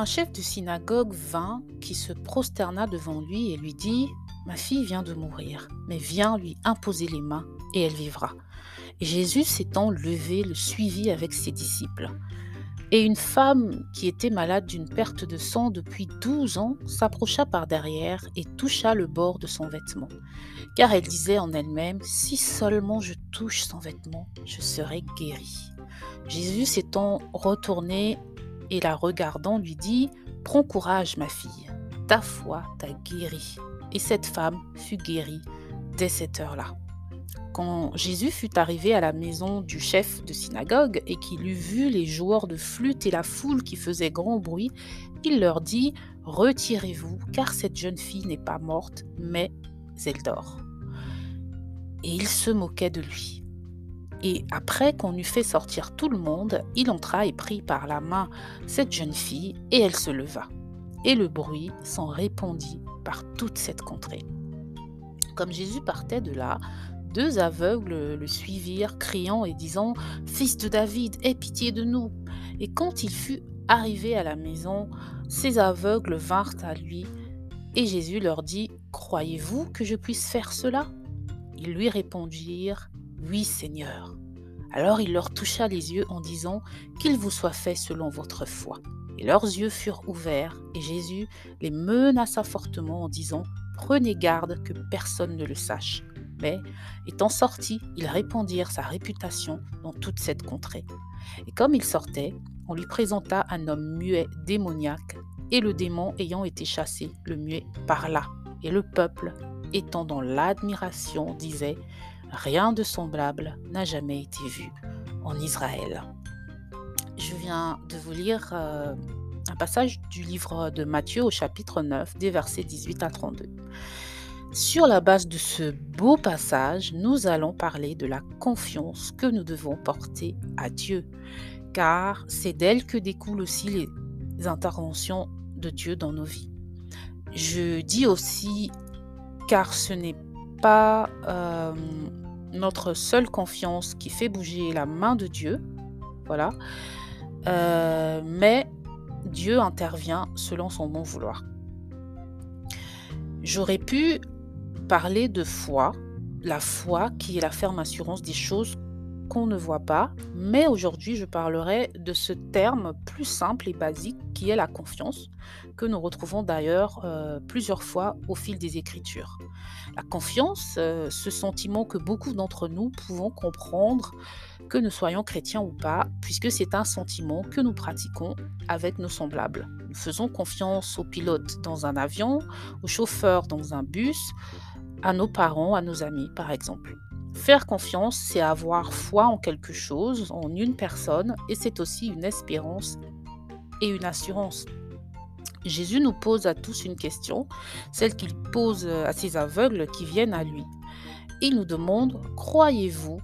Un chef de synagogue vint qui se prosterna devant lui et lui dit Ma fille vient de mourir, mais viens lui imposer les mains et elle vivra. Et Jésus s'étant levé le suivit avec ses disciples. Et une femme qui était malade d'une perte de sang depuis douze ans s'approcha par derrière et toucha le bord de son vêtement, car elle disait en elle-même, Si seulement je touche son vêtement, je serai guérie. Jésus s'étant retourné et la regardant lui dit, Prends courage ma fille, ta foi t'a guérie. Et cette femme fut guérie dès cette heure-là. Quand Jésus fut arrivé à la maison du chef de synagogue et qu'il eut vu les joueurs de flûte et la foule qui faisait grand bruit, il leur dit Retirez-vous, car cette jeune fille n'est pas morte, mais elle dort. Et il se moquait de lui. Et après qu'on eut fait sortir tout le monde, il entra et prit par la main cette jeune fille, et elle se leva. Et le bruit s'en répandit par toute cette contrée. Comme Jésus partait de là, deux aveugles le suivirent, criant et disant Fils de David, aie pitié de nous. Et quand il fut arrivé à la maison, ces aveugles vinrent à lui, et Jésus leur dit Croyez-vous que je puisse faire cela? Ils lui répondirent Oui, Seigneur. Alors il leur toucha les yeux en disant Qu'il vous soit fait selon votre foi. Et leurs yeux furent ouverts, et Jésus les menaça fortement en disant Prenez garde que personne ne le sache. Mais, étant sortis, ils répandirent sa réputation dans toute cette contrée. Et comme il sortait, on lui présenta un homme muet démoniaque, et le démon ayant été chassé, le muet parla. Et le peuple, étant dans l'admiration, disait Rien de semblable n'a jamais été vu en Israël. Je viens de vous lire euh, un passage du livre de Matthieu au chapitre 9, des versets 18 à 32. Sur la base de ce beau passage, nous allons parler de la confiance que nous devons porter à Dieu, car c'est d'elle que découlent aussi les interventions de Dieu dans nos vies. Je dis aussi car ce n'est pas euh, notre seule confiance qui fait bouger la main de Dieu, voilà, euh, mais Dieu intervient selon son bon vouloir. J'aurais pu parler de foi, la foi qui est la ferme assurance des choses qu'on ne voit pas, mais aujourd'hui je parlerai de ce terme plus simple et basique qui est la confiance, que nous retrouvons d'ailleurs euh, plusieurs fois au fil des Écritures. La confiance, euh, ce sentiment que beaucoup d'entre nous pouvons comprendre, que nous soyons chrétiens ou pas, puisque c'est un sentiment que nous pratiquons avec nos semblables. Nous faisons confiance aux pilotes dans un avion, aux chauffeurs dans un bus, à nos parents, à nos amis par exemple. Faire confiance, c'est avoir foi en quelque chose, en une personne, et c'est aussi une espérance et une assurance. Jésus nous pose à tous une question, celle qu'il pose à ces aveugles qui viennent à lui. Il nous demande, croyez-vous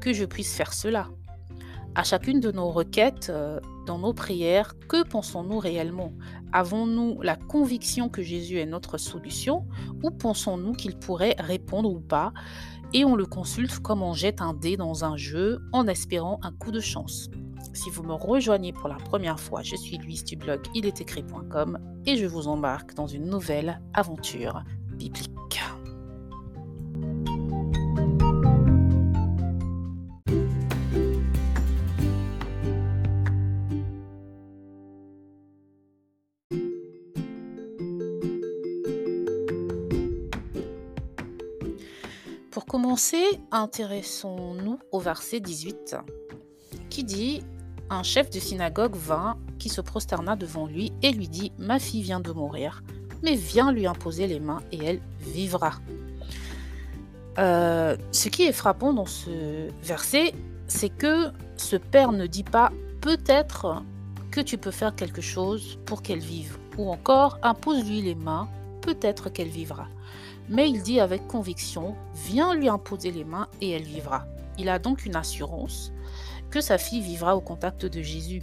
que je puisse faire cela? À chacune de nos requêtes, euh, dans nos prières, que pensons-nous réellement? Avons-nous la conviction que Jésus est notre solution ou pensons-nous qu'il pourrait répondre ou pas? Et on le consulte comme on jette un dé dans un jeu en espérant un coup de chance. Si vous me rejoignez pour la première fois, je suis Louise du blog ilestécrit.com et je vous embarque dans une nouvelle aventure biblique. Commencer, intéressons-nous au verset 18 qui dit Un chef de synagogue vint qui se prosterna devant lui et lui dit Ma fille vient de mourir, mais viens lui imposer les mains et elle vivra. Euh, ce qui est frappant dans ce verset, c'est que ce père ne dit pas peut-être que tu peux faire quelque chose pour qu'elle vive, ou encore impose-lui les mains, peut-être qu'elle vivra mais il dit avec conviction, viens lui imposer les mains et elle vivra. Il a donc une assurance que sa fille vivra au contact de Jésus.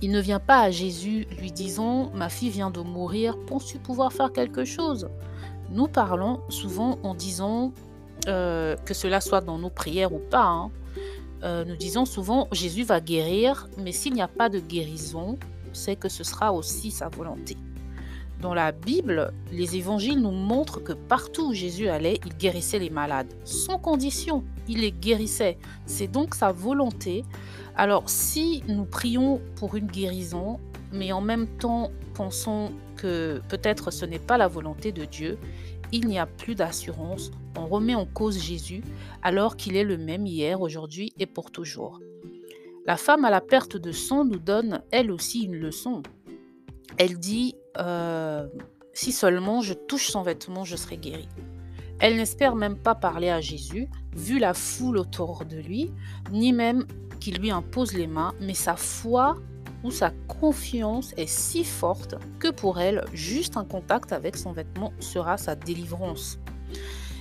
Il ne vient pas à Jésus lui disant Ma fille vient de mourir, penses-tu pouvoir faire quelque chose? Nous parlons souvent en disant euh, que cela soit dans nos prières ou pas. Hein. Euh, nous disons souvent Jésus va guérir, mais s'il n'y a pas de guérison, c'est que ce sera aussi sa volonté. Dans la Bible, les évangiles nous montrent que partout où Jésus allait, il guérissait les malades, sans condition, il les guérissait. C'est donc sa volonté. Alors si nous prions pour une guérison, mais en même temps pensons que peut-être ce n'est pas la volonté de Dieu, il n'y a plus d'assurance, on remet en cause Jésus alors qu'il est le même hier, aujourd'hui et pour toujours. La femme à la perte de sang nous donne elle aussi une leçon. Elle dit euh, Si seulement je touche son vêtement, je serai guérie. Elle n'espère même pas parler à Jésus, vu la foule autour de lui, ni même qu'il lui impose les mains, mais sa foi où sa confiance est si forte que pour elle, juste un contact avec son vêtement sera sa délivrance.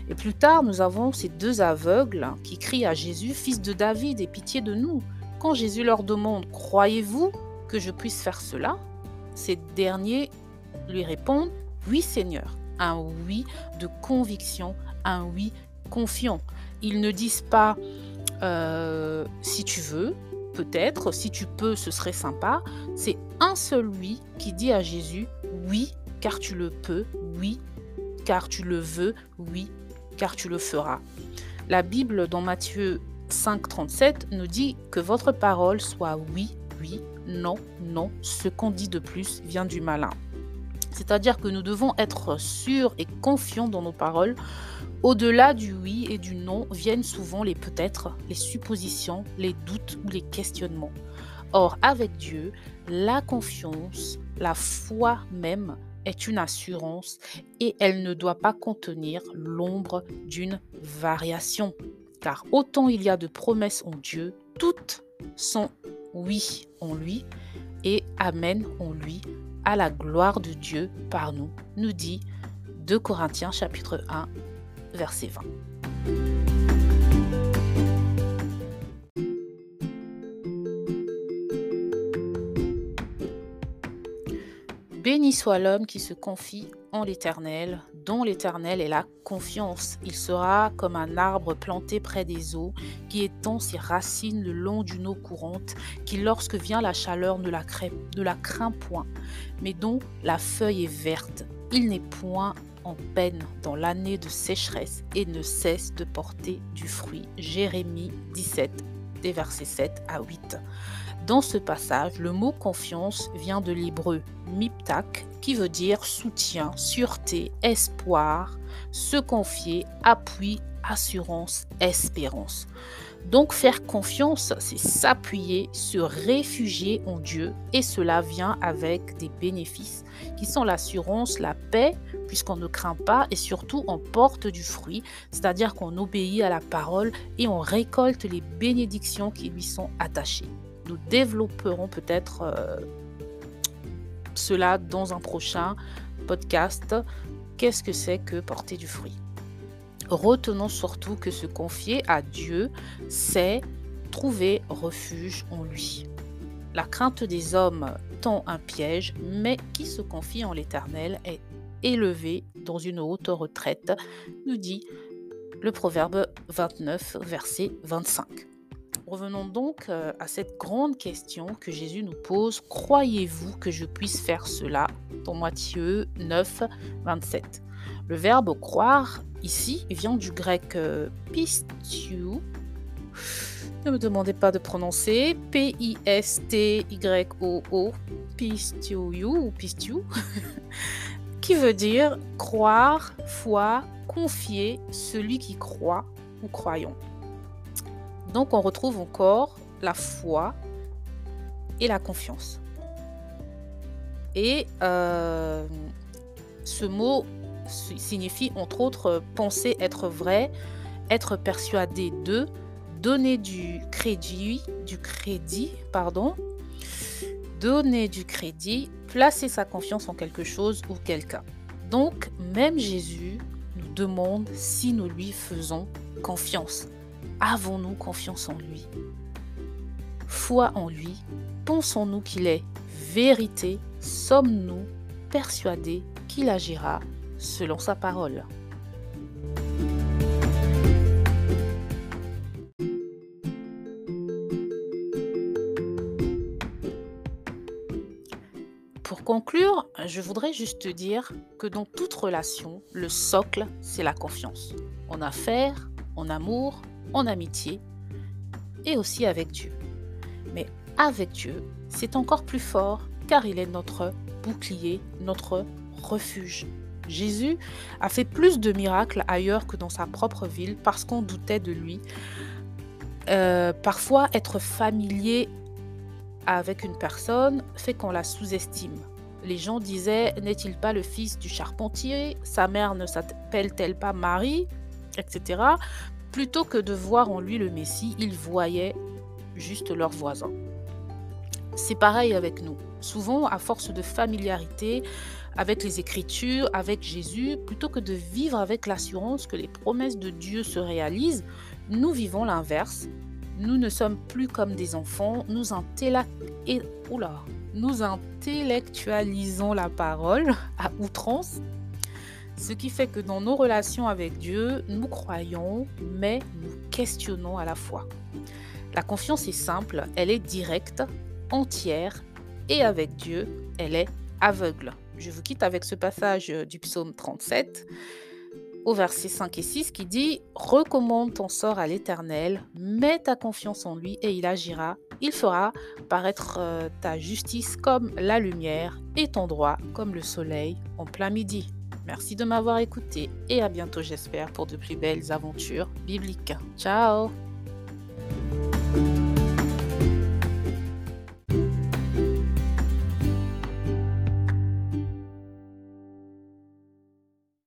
Et plus tard, nous avons ces deux aveugles qui crient à Jésus, Fils de David, aie pitié de nous. Quand Jésus leur demande, Croyez-vous que je puisse faire cela? Ces derniers lui répondent, Oui Seigneur. Un oui de conviction, un oui confiant. Ils ne disent pas, euh, Si tu veux, peut-être, si tu peux, ce serait sympa. C'est un seul oui qui dit à Jésus, oui, car tu le peux, oui, car tu le veux, oui, car tu le feras. La Bible dans Matthieu 5, 37 nous dit que votre parole soit oui, oui, non, non. Ce qu'on dit de plus vient du malin. C'est-à-dire que nous devons être sûrs et confiants dans nos paroles au-delà du oui et du non viennent souvent les peut-être, les suppositions, les doutes ou les questionnements. Or, avec Dieu, la confiance, la foi même est une assurance et elle ne doit pas contenir l'ombre d'une variation. Car autant il y a de promesses en Dieu, toutes sont oui en lui et amen en lui, à la gloire de Dieu par nous, nous dit 2 Corinthiens chapitre 1 verset 20. Béni soit l'homme qui se confie en l'Éternel, dont l'Éternel est la confiance. Il sera comme un arbre planté près des eaux, qui étend ses racines le long d'une eau courante, qui lorsque vient la chaleur ne la, ne la craint point, mais dont la feuille est verte. Il n'est point en peine dans l'année de sécheresse et ne cesse de porter du fruit. Jérémie 17, des versets 7 à 8. Dans ce passage, le mot confiance vient de l'hébreu miptak, qui veut dire soutien, sûreté, espoir, se confier, appui, assurance, espérance. Donc faire confiance, c'est s'appuyer, se réfugier en Dieu et cela vient avec des bénéfices qui sont l'assurance, la paix, puisqu'on ne craint pas et surtout on porte du fruit, c'est-à-dire qu'on obéit à la parole et on récolte les bénédictions qui lui sont attachées. Nous développerons peut-être euh, cela dans un prochain podcast. Qu'est-ce que c'est que porter du fruit? Retenons surtout que se confier à Dieu, c'est trouver refuge en lui. La crainte des hommes tend un piège, mais qui se confie en l'Éternel est élevé dans une haute retraite, nous dit le Proverbe 29, verset 25. Revenons donc euh, à cette grande question que Jésus nous pose. Croyez-vous que je puisse faire cela? Dans Matthieu 9, 27. Le verbe croire ici vient du grec euh, pistiu. Ne me demandez pas de prononcer. P-I-S-T-Y-O-O. Pistiu ou pistiu. qui veut dire croire, foi, confier, celui qui croit ou croyons. Donc on retrouve encore la foi et la confiance. Et euh, ce mot signifie entre autres penser être vrai, être persuadé de, donner du crédit, du crédit, pardon, donner du crédit, placer sa confiance en quelque chose ou quelqu'un. Donc même Jésus nous demande si nous lui faisons confiance. Avons-nous confiance en lui? Foi en lui? Pensons-nous qu'il est vérité? Sommes-nous persuadés qu'il agira selon sa parole? Pour conclure, je voudrais juste te dire que dans toute relation, le socle, c'est la confiance. En affaires, en amour, en amitié et aussi avec Dieu. Mais avec Dieu, c'est encore plus fort car il est notre bouclier, notre refuge. Jésus a fait plus de miracles ailleurs que dans sa propre ville parce qu'on doutait de lui. Euh, parfois, être familier avec une personne fait qu'on la sous-estime. Les gens disaient N'est-il pas le fils du charpentier? Sa mère ne s'appelle-t-elle pas Marie? Etc. Plutôt que de voir en lui le Messie, ils voyaient juste leur voisin. C'est pareil avec nous. Souvent, à force de familiarité avec les Écritures, avec Jésus, plutôt que de vivre avec l'assurance que les promesses de Dieu se réalisent, nous vivons l'inverse. Nous ne sommes plus comme des enfants, nous, nous intellectualisons la parole à outrance, ce qui fait que dans nos relations avec Dieu, nous croyons, mais nous questionnons à la fois. La confiance est simple, elle est directe, entière, et avec Dieu, elle est aveugle. Je vous quitte avec ce passage du psaume 37 au verset 5 et 6 qui dit Recommande ton sort à l'Éternel, mets ta confiance en lui et il agira. Il fera paraître euh, ta justice comme la lumière et ton droit comme le soleil en plein midi. Merci de m'avoir écouté et à bientôt j'espère pour de plus belles aventures bibliques. Ciao